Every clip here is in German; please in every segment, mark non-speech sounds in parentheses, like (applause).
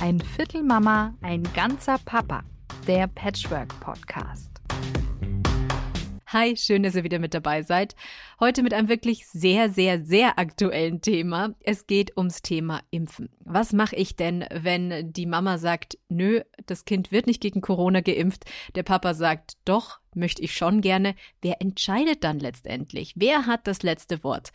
Ein Viertel Mama, ein ganzer Papa. Der Patchwork Podcast. Hi, schön, dass ihr wieder mit dabei seid. Heute mit einem wirklich sehr, sehr, sehr aktuellen Thema. Es geht ums Thema Impfen. Was mache ich denn, wenn die Mama sagt, nö, das Kind wird nicht gegen Corona geimpft, der Papa sagt, doch, möchte ich schon gerne. Wer entscheidet dann letztendlich? Wer hat das letzte Wort?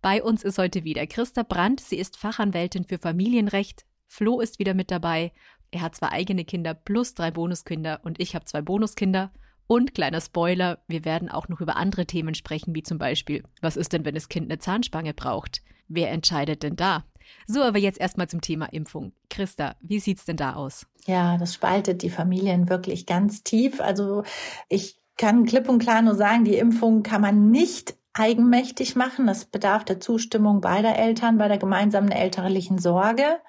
Bei uns ist heute wieder Christa Brandt. Sie ist Fachanwältin für Familienrecht. Flo ist wieder mit dabei. Er hat zwei eigene Kinder plus drei Bonuskinder und ich habe zwei Bonuskinder. Und kleiner Spoiler, wir werden auch noch über andere Themen sprechen, wie zum Beispiel, was ist denn, wenn das Kind eine Zahnspange braucht? Wer entscheidet denn da? So, aber jetzt erstmal zum Thema Impfung. Christa, wie sieht's denn da aus? Ja, das spaltet die Familien wirklich ganz tief. Also ich kann klipp und klar nur sagen, die Impfung kann man nicht eigenmächtig machen. Das bedarf der Zustimmung beider Eltern bei der gemeinsamen elterlichen Sorge.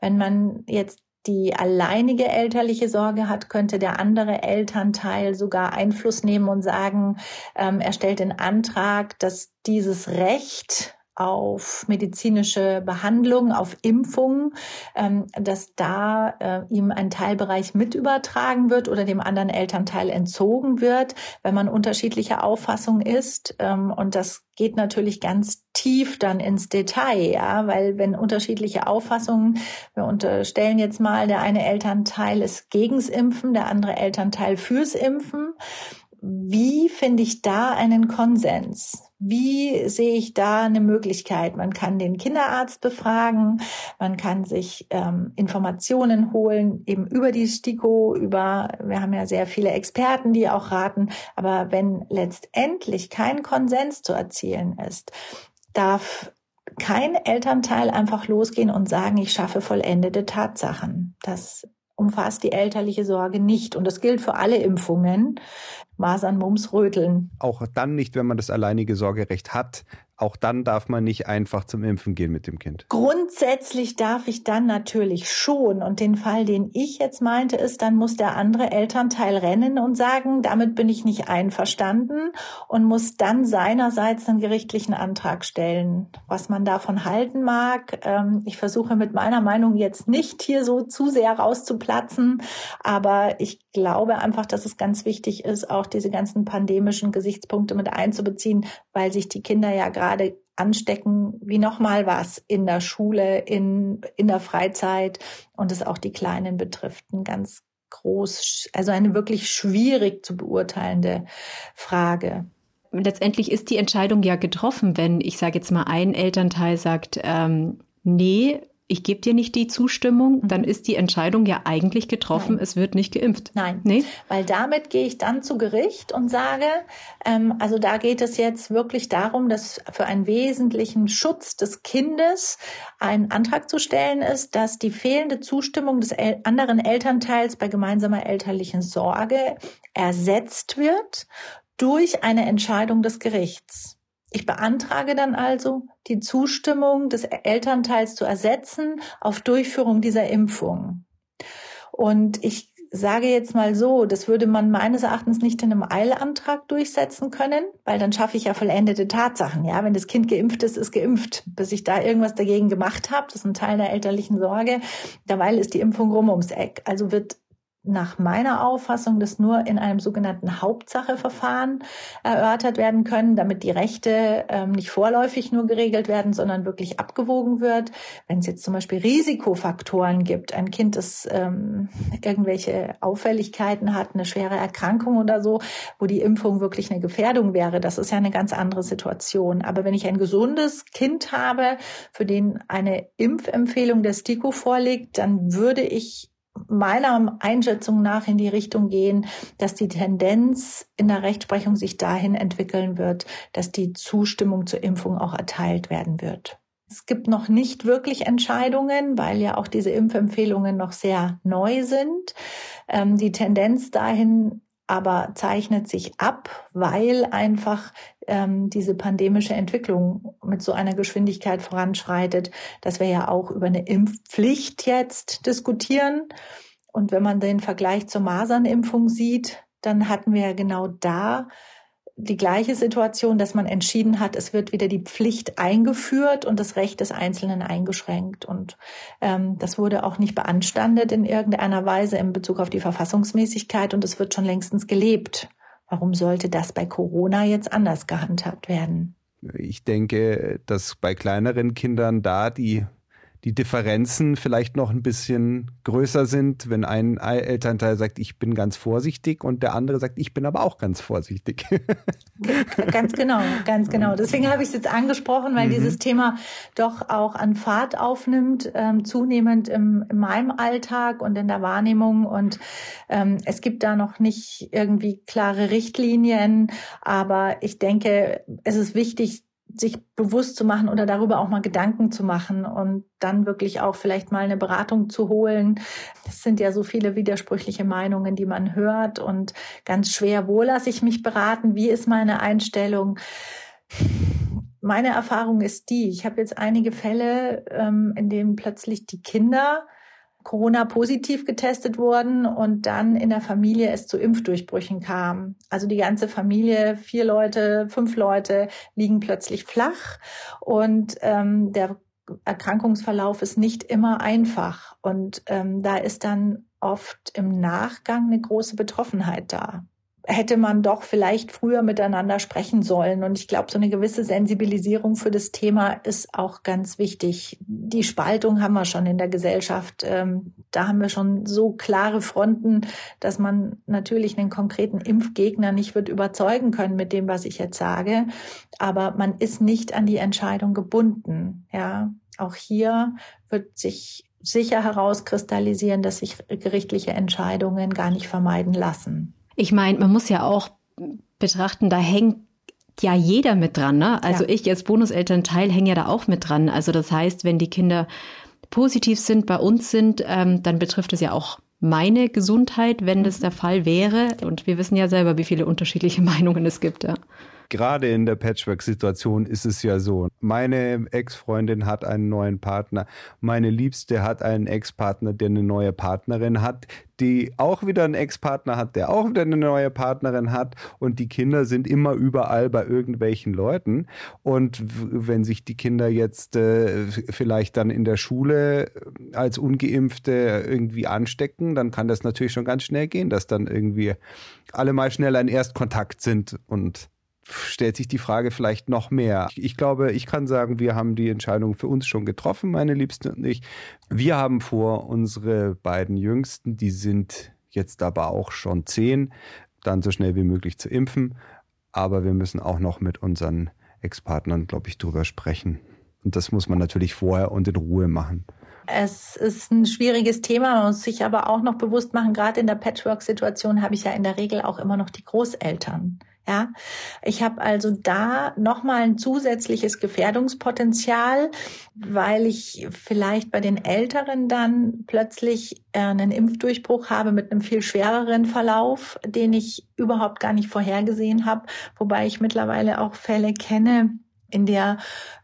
Wenn man jetzt die alleinige elterliche Sorge hat, könnte der andere Elternteil sogar Einfluss nehmen und sagen, ähm, er stellt den Antrag, dass dieses Recht auf medizinische Behandlung, auf Impfungen, ähm, dass da äh, ihm ein Teilbereich mit übertragen wird oder dem anderen Elternteil entzogen wird, wenn man unterschiedlicher Auffassung ist. Ähm, und das geht natürlich ganz tief dann ins Detail, ja, weil wenn unterschiedliche Auffassungen, wir unterstellen jetzt mal, der eine Elternteil ist gegens Impfen, der andere Elternteil fürs Impfen. Wie finde ich da einen Konsens? Wie sehe ich da eine Möglichkeit? Man kann den Kinderarzt befragen, man kann sich ähm, Informationen holen, eben über die STIKO, über, wir haben ja sehr viele Experten, die auch raten, aber wenn letztendlich kein Konsens zu erzielen ist, darf kein Elternteil einfach losgehen und sagen, ich schaffe vollendete Tatsachen. Das umfasst die elterliche Sorge nicht. Und das gilt für alle Impfungen. Masern, Mumps, Röteln. Auch dann nicht, wenn man das alleinige Sorgerecht hat. Auch dann darf man nicht einfach zum Impfen gehen mit dem Kind. Grundsätzlich darf ich dann natürlich schon. Und den Fall, den ich jetzt meinte, ist, dann muss der andere Elternteil rennen und sagen, damit bin ich nicht einverstanden und muss dann seinerseits einen gerichtlichen Antrag stellen. Was man davon halten mag, ähm, ich versuche mit meiner Meinung jetzt nicht hier so zu sehr rauszuplatzen, aber ich glaube einfach, dass es ganz wichtig ist, auch diese ganzen pandemischen Gesichtspunkte mit einzubeziehen, weil sich die Kinder ja gerade gerade anstecken wie nochmal was in der Schule, in, in der Freizeit und es auch die Kleinen betrifft. Ein ganz groß, also eine wirklich schwierig zu beurteilende Frage. Letztendlich ist die Entscheidung ja getroffen, wenn ich sage jetzt mal ein Elternteil sagt, ähm, nee, ich gebe dir nicht die Zustimmung, mhm. dann ist die Entscheidung ja eigentlich getroffen, Nein. es wird nicht geimpft. Nein, nee? weil damit gehe ich dann zu Gericht und sage, ähm, also da geht es jetzt wirklich darum, dass für einen wesentlichen Schutz des Kindes ein Antrag zu stellen ist, dass die fehlende Zustimmung des el anderen Elternteils bei gemeinsamer elterlichen Sorge ersetzt wird durch eine Entscheidung des Gerichts. Ich beantrage dann also, die Zustimmung des Elternteils zu ersetzen auf Durchführung dieser Impfung. Und ich sage jetzt mal so, das würde man meines Erachtens nicht in einem Eilantrag durchsetzen können, weil dann schaffe ich ja vollendete Tatsachen. Ja, wenn das Kind geimpft ist, ist geimpft. Bis ich da irgendwas dagegen gemacht habe, das ist ein Teil der elterlichen Sorge, derweil ist die Impfung rum ums Eck. Also wird nach meiner Auffassung das nur in einem sogenannten Hauptsacheverfahren erörtert werden können, damit die Rechte ähm, nicht vorläufig nur geregelt werden, sondern wirklich abgewogen wird. Wenn es jetzt zum Beispiel Risikofaktoren gibt, ein Kind, das ähm, irgendwelche Auffälligkeiten hat, eine schwere Erkrankung oder so, wo die Impfung wirklich eine Gefährdung wäre, das ist ja eine ganz andere Situation. Aber wenn ich ein gesundes Kind habe, für den eine Impfempfehlung der STIKO vorliegt, dann würde ich meiner Einschätzung nach in die Richtung gehen, dass die Tendenz in der Rechtsprechung sich dahin entwickeln wird, dass die Zustimmung zur Impfung auch erteilt werden wird. Es gibt noch nicht wirklich Entscheidungen, weil ja auch diese Impfempfehlungen noch sehr neu sind. Ähm, die Tendenz dahin aber zeichnet sich ab, weil einfach ähm, diese pandemische Entwicklung mit so einer Geschwindigkeit voranschreitet, dass wir ja auch über eine Impfpflicht jetzt diskutieren. Und wenn man den Vergleich zur Masernimpfung sieht, dann hatten wir ja genau da die gleiche Situation, dass man entschieden hat, es wird wieder die Pflicht eingeführt und das Recht des Einzelnen eingeschränkt. Und ähm, das wurde auch nicht beanstandet in irgendeiner Weise in Bezug auf die Verfassungsmäßigkeit und es wird schon längstens gelebt. Warum sollte das bei Corona jetzt anders gehandhabt werden? Ich denke, dass bei kleineren Kindern da die die Differenzen vielleicht noch ein bisschen größer sind, wenn ein Elternteil sagt, ich bin ganz vorsichtig und der andere sagt, ich bin aber auch ganz vorsichtig. (laughs) ganz genau, ganz genau. Deswegen habe ich es jetzt angesprochen, weil mhm. dieses Thema doch auch an Fahrt aufnimmt, ähm, zunehmend im, in meinem Alltag und in der Wahrnehmung. Und ähm, es gibt da noch nicht irgendwie klare Richtlinien, aber ich denke, es ist wichtig, sich bewusst zu machen oder darüber auch mal Gedanken zu machen und dann wirklich auch vielleicht mal eine Beratung zu holen. Es sind ja so viele widersprüchliche Meinungen, die man hört und ganz schwer, wo lasse ich mich beraten, wie ist meine Einstellung. Meine Erfahrung ist die, ich habe jetzt einige Fälle, ähm, in denen plötzlich die Kinder Corona-positiv getestet wurden und dann in der Familie es zu Impfdurchbrüchen kam. Also die ganze Familie, vier Leute, fünf Leute liegen plötzlich flach und ähm, der Erkrankungsverlauf ist nicht immer einfach. Und ähm, da ist dann oft im Nachgang eine große Betroffenheit da hätte man doch vielleicht früher miteinander sprechen sollen. Und ich glaube, so eine gewisse Sensibilisierung für das Thema ist auch ganz wichtig. Die Spaltung haben wir schon in der Gesellschaft. Ähm, da haben wir schon so klare Fronten, dass man natürlich einen konkreten Impfgegner nicht wird überzeugen können mit dem, was ich jetzt sage. Aber man ist nicht an die Entscheidung gebunden. Ja, auch hier wird sich sicher herauskristallisieren, dass sich gerichtliche Entscheidungen gar nicht vermeiden lassen. Ich meine, man muss ja auch betrachten, da hängt ja jeder mit dran. Ne? Also ja. ich als Bonuselternteil hänge ja da auch mit dran. Also das heißt, wenn die Kinder positiv sind, bei uns sind, ähm, dann betrifft es ja auch meine Gesundheit, wenn das mhm. der Fall wäre. Und wir wissen ja selber, wie viele unterschiedliche (laughs) Meinungen es gibt. Ja gerade in der Patchwork-Situation ist es ja so. Meine Ex-Freundin hat einen neuen Partner. Meine Liebste hat einen Ex-Partner, der eine neue Partnerin hat, die auch wieder einen Ex-Partner hat, der auch wieder eine neue Partnerin hat. Und die Kinder sind immer überall bei irgendwelchen Leuten. Und wenn sich die Kinder jetzt äh, vielleicht dann in der Schule als Ungeimpfte irgendwie anstecken, dann kann das natürlich schon ganz schnell gehen, dass dann irgendwie alle mal schnell ein Erstkontakt sind und stellt sich die Frage vielleicht noch mehr. Ich glaube, ich kann sagen, wir haben die Entscheidung für uns schon getroffen, meine Liebste und ich. Wir haben vor, unsere beiden Jüngsten, die sind jetzt aber auch schon zehn, dann so schnell wie möglich zu impfen. Aber wir müssen auch noch mit unseren Ex-Partnern, glaube ich, drüber sprechen. Und das muss man natürlich vorher und in Ruhe machen. Es ist ein schwieriges Thema, man muss sich aber auch noch bewusst machen, gerade in der Patchwork-Situation habe ich ja in der Regel auch immer noch die Großeltern. Ja, ich habe also da nochmal ein zusätzliches Gefährdungspotenzial, weil ich vielleicht bei den Älteren dann plötzlich äh, einen Impfdurchbruch habe mit einem viel schwereren Verlauf, den ich überhaupt gar nicht vorhergesehen habe, wobei ich mittlerweile auch Fälle kenne, in der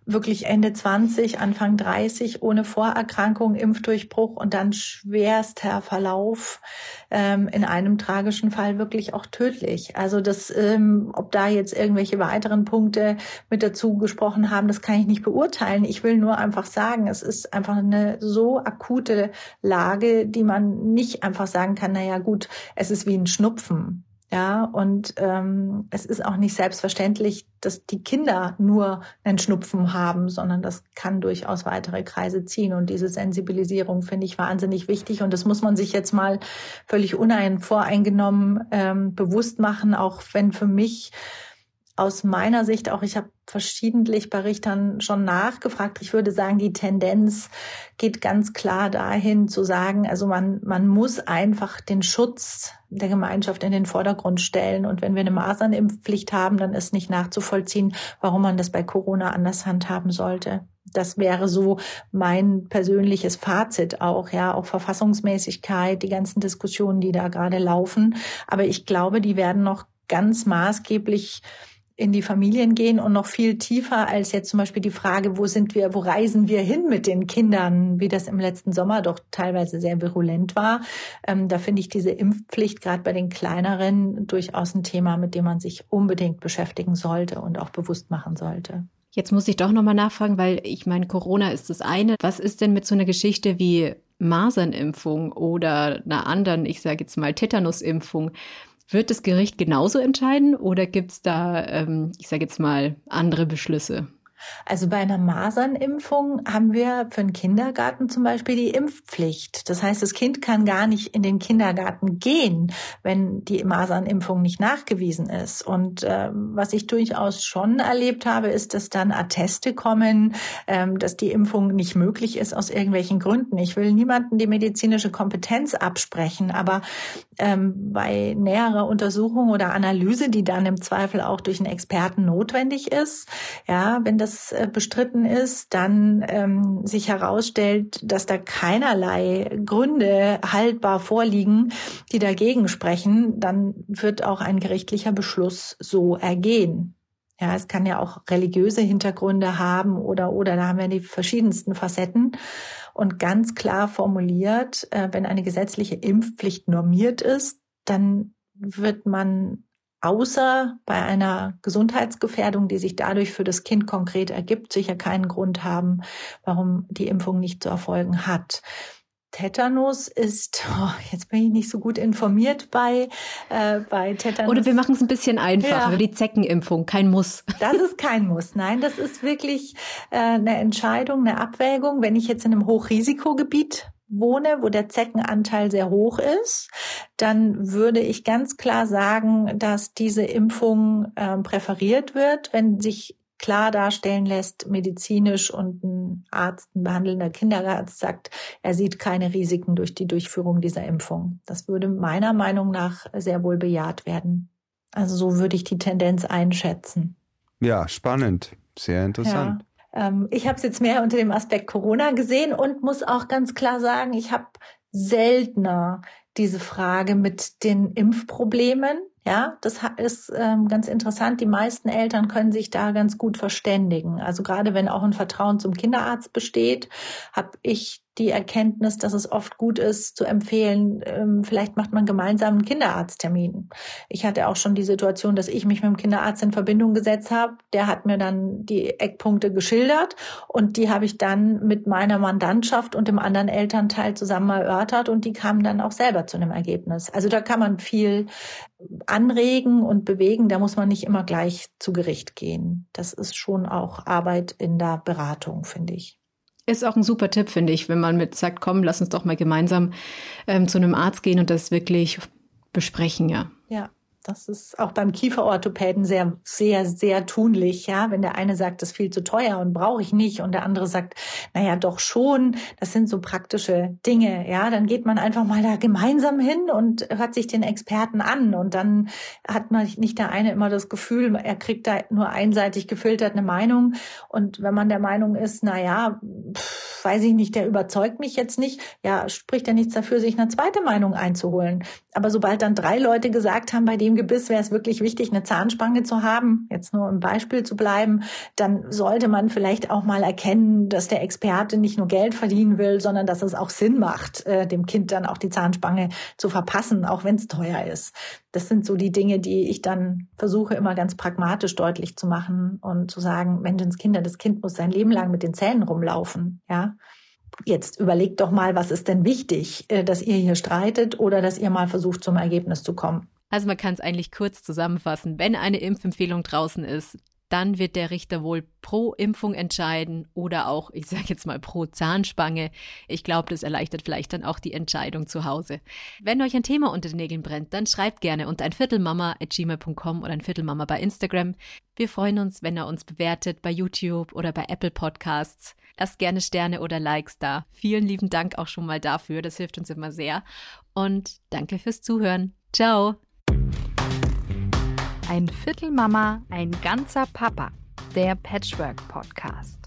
wirklich Ende 20, Anfang 30 ohne Vorerkrankung, Impfdurchbruch und dann schwerster Verlauf ähm, in einem tragischen Fall wirklich auch tödlich. Also das, ähm, ob da jetzt irgendwelche weiteren Punkte mit dazu gesprochen haben, das kann ich nicht beurteilen. Ich will nur einfach sagen, es ist einfach eine so akute Lage, die man nicht einfach sagen kann, na ja gut, es ist wie ein Schnupfen. Ja, und ähm, es ist auch nicht selbstverständlich, dass die Kinder nur einen Schnupfen haben, sondern das kann durchaus weitere Kreise ziehen. Und diese Sensibilisierung finde ich wahnsinnig wichtig. Und das muss man sich jetzt mal völlig uneinvoreingenommen ähm, bewusst machen, auch wenn für mich aus meiner Sicht auch, ich habe verschiedentlich bei Richtern schon nachgefragt. Ich würde sagen, die Tendenz geht ganz klar dahin zu sagen, also man, man muss einfach den Schutz der Gemeinschaft in den Vordergrund stellen. Und wenn wir eine Masernimpfpflicht haben, dann ist nicht nachzuvollziehen, warum man das bei Corona anders handhaben sollte. Das wäre so mein persönliches Fazit auch, ja, auch Verfassungsmäßigkeit, die ganzen Diskussionen, die da gerade laufen. Aber ich glaube, die werden noch ganz maßgeblich in die Familien gehen und noch viel tiefer als jetzt zum Beispiel die Frage, wo sind wir, wo reisen wir hin mit den Kindern, wie das im letzten Sommer doch teilweise sehr virulent war. Ähm, da finde ich diese Impfpflicht gerade bei den kleineren durchaus ein Thema, mit dem man sich unbedingt beschäftigen sollte und auch bewusst machen sollte. Jetzt muss ich doch nochmal nachfragen, weil ich meine, Corona ist das eine. Was ist denn mit so einer Geschichte wie Masernimpfung oder einer anderen, ich sage jetzt mal Tetanusimpfung? Wird das Gericht genauso entscheiden oder gibt es da, ähm, ich sage jetzt mal, andere Beschlüsse? Also bei einer Masernimpfung haben wir für den Kindergarten zum Beispiel die Impfpflicht. Das heißt, das Kind kann gar nicht in den Kindergarten gehen, wenn die Masernimpfung nicht nachgewiesen ist. Und äh, was ich durchaus schon erlebt habe, ist, dass dann Atteste kommen, ähm, dass die Impfung nicht möglich ist aus irgendwelchen Gründen. Ich will niemanden die medizinische Kompetenz absprechen, aber ähm, bei näherer Untersuchung oder Analyse, die dann im Zweifel auch durch einen Experten notwendig ist, ja, wenn das das äh, bestritten ist, dann ähm, sich herausstellt, dass da keinerlei Gründe haltbar vorliegen, die dagegen sprechen, dann wird auch ein gerichtlicher Beschluss so ergehen. Ja, es kann ja auch religiöse Hintergründe haben oder, oder da haben wir die verschiedensten Facetten. Und ganz klar formuliert, äh, wenn eine gesetzliche Impfpflicht normiert ist, dann wird man außer bei einer Gesundheitsgefährdung, die sich dadurch für das Kind konkret ergibt, sicher keinen Grund haben, warum die Impfung nicht zu erfolgen hat. Tetanus ist, (laughs) oh, jetzt bin ich nicht so gut informiert bei, äh, bei Tetanus. Oder wir machen es ein bisschen einfacher, ja. die Zeckenimpfung, kein Muss. (laughs) Das ist kein Muss, nein, das ist wirklich äh, eine Entscheidung, eine Abwägung. Wenn ich jetzt in einem Hochrisikogebiet wohne, wo der Zeckenanteil sehr hoch ist, dann würde ich ganz klar sagen, dass diese Impfung äh, präferiert wird, wenn sich klar darstellen lässt, medizinisch und ein Arzt, ein behandelnder Kinderarzt sagt, er sieht keine Risiken durch die Durchführung dieser Impfung. Das würde meiner Meinung nach sehr wohl bejaht werden. Also so würde ich die Tendenz einschätzen. Ja, spannend, sehr interessant. Ja. Ähm, ich habe es jetzt mehr unter dem Aspekt Corona gesehen und muss auch ganz klar sagen, ich habe seltener diese Frage mit den Impfproblemen. Ja, das ist ähm, ganz interessant. Die meisten Eltern können sich da ganz gut verständigen. Also gerade wenn auch ein Vertrauen zum Kinderarzt besteht, habe ich die Erkenntnis, dass es oft gut ist zu empfehlen, ähm, vielleicht macht man gemeinsam einen Kinderarzttermin. Ich hatte auch schon die Situation, dass ich mich mit dem Kinderarzt in Verbindung gesetzt habe. Der hat mir dann die Eckpunkte geschildert und die habe ich dann mit meiner Mandantschaft und dem anderen Elternteil zusammen erörtert und die kamen dann auch selber zu einem Ergebnis. Also da kann man viel anregen und bewegen. Da muss man nicht immer gleich zu Gericht gehen. Das ist schon auch Arbeit in der Beratung, finde ich. Ist auch ein super Tipp, finde ich, wenn man mit sagt, komm, lass uns doch mal gemeinsam ähm, zu einem Arzt gehen und das wirklich besprechen, ja. Ja. Das ist auch beim Kieferorthopäden sehr, sehr, sehr tunlich, ja. Wenn der eine sagt, das ist viel zu teuer und brauche ich nicht und der andere sagt, naja, doch schon. Das sind so praktische Dinge, ja. Dann geht man einfach mal da gemeinsam hin und hört sich den Experten an und dann hat man nicht der eine immer das Gefühl, er kriegt da nur einseitig gefiltert eine Meinung und wenn man der Meinung ist, naja, pff, weiß ich nicht, der überzeugt mich jetzt nicht, ja, spricht ja nichts dafür, sich eine zweite Meinung einzuholen. Aber sobald dann drei Leute gesagt haben, bei dem Gebiss wäre es wirklich wichtig, eine Zahnspange zu haben, jetzt nur im Beispiel zu bleiben, dann sollte man vielleicht auch mal erkennen, dass der Experte nicht nur Geld verdienen will, sondern dass es auch Sinn macht, äh, dem Kind dann auch die Zahnspange zu verpassen, auch wenn es teuer ist. Das sind so die Dinge, die ich dann versuche immer ganz pragmatisch deutlich zu machen und zu sagen, Menschenskinder, das Kind muss sein Leben lang mit den Zähnen rumlaufen, ja. Jetzt überlegt doch mal, was ist denn wichtig, äh, dass ihr hier streitet oder dass ihr mal versucht, zum Ergebnis zu kommen. Also man kann es eigentlich kurz zusammenfassen. Wenn eine Impfempfehlung draußen ist, dann wird der Richter wohl pro Impfung entscheiden oder auch, ich sage jetzt mal, pro Zahnspange. Ich glaube, das erleichtert vielleicht dann auch die Entscheidung zu Hause. Wenn euch ein Thema unter den Nägeln brennt, dann schreibt gerne unter ein Viertelmama.gmail.com oder ein Viertelmama bei Instagram. Wir freuen uns, wenn ihr uns bewertet bei YouTube oder bei Apple Podcasts. Lasst gerne Sterne oder Likes da. Vielen lieben Dank auch schon mal dafür. Das hilft uns immer sehr. Und danke fürs Zuhören. Ciao. Ein Viertel Mama, ein ganzer Papa. Der Patchwork Podcast.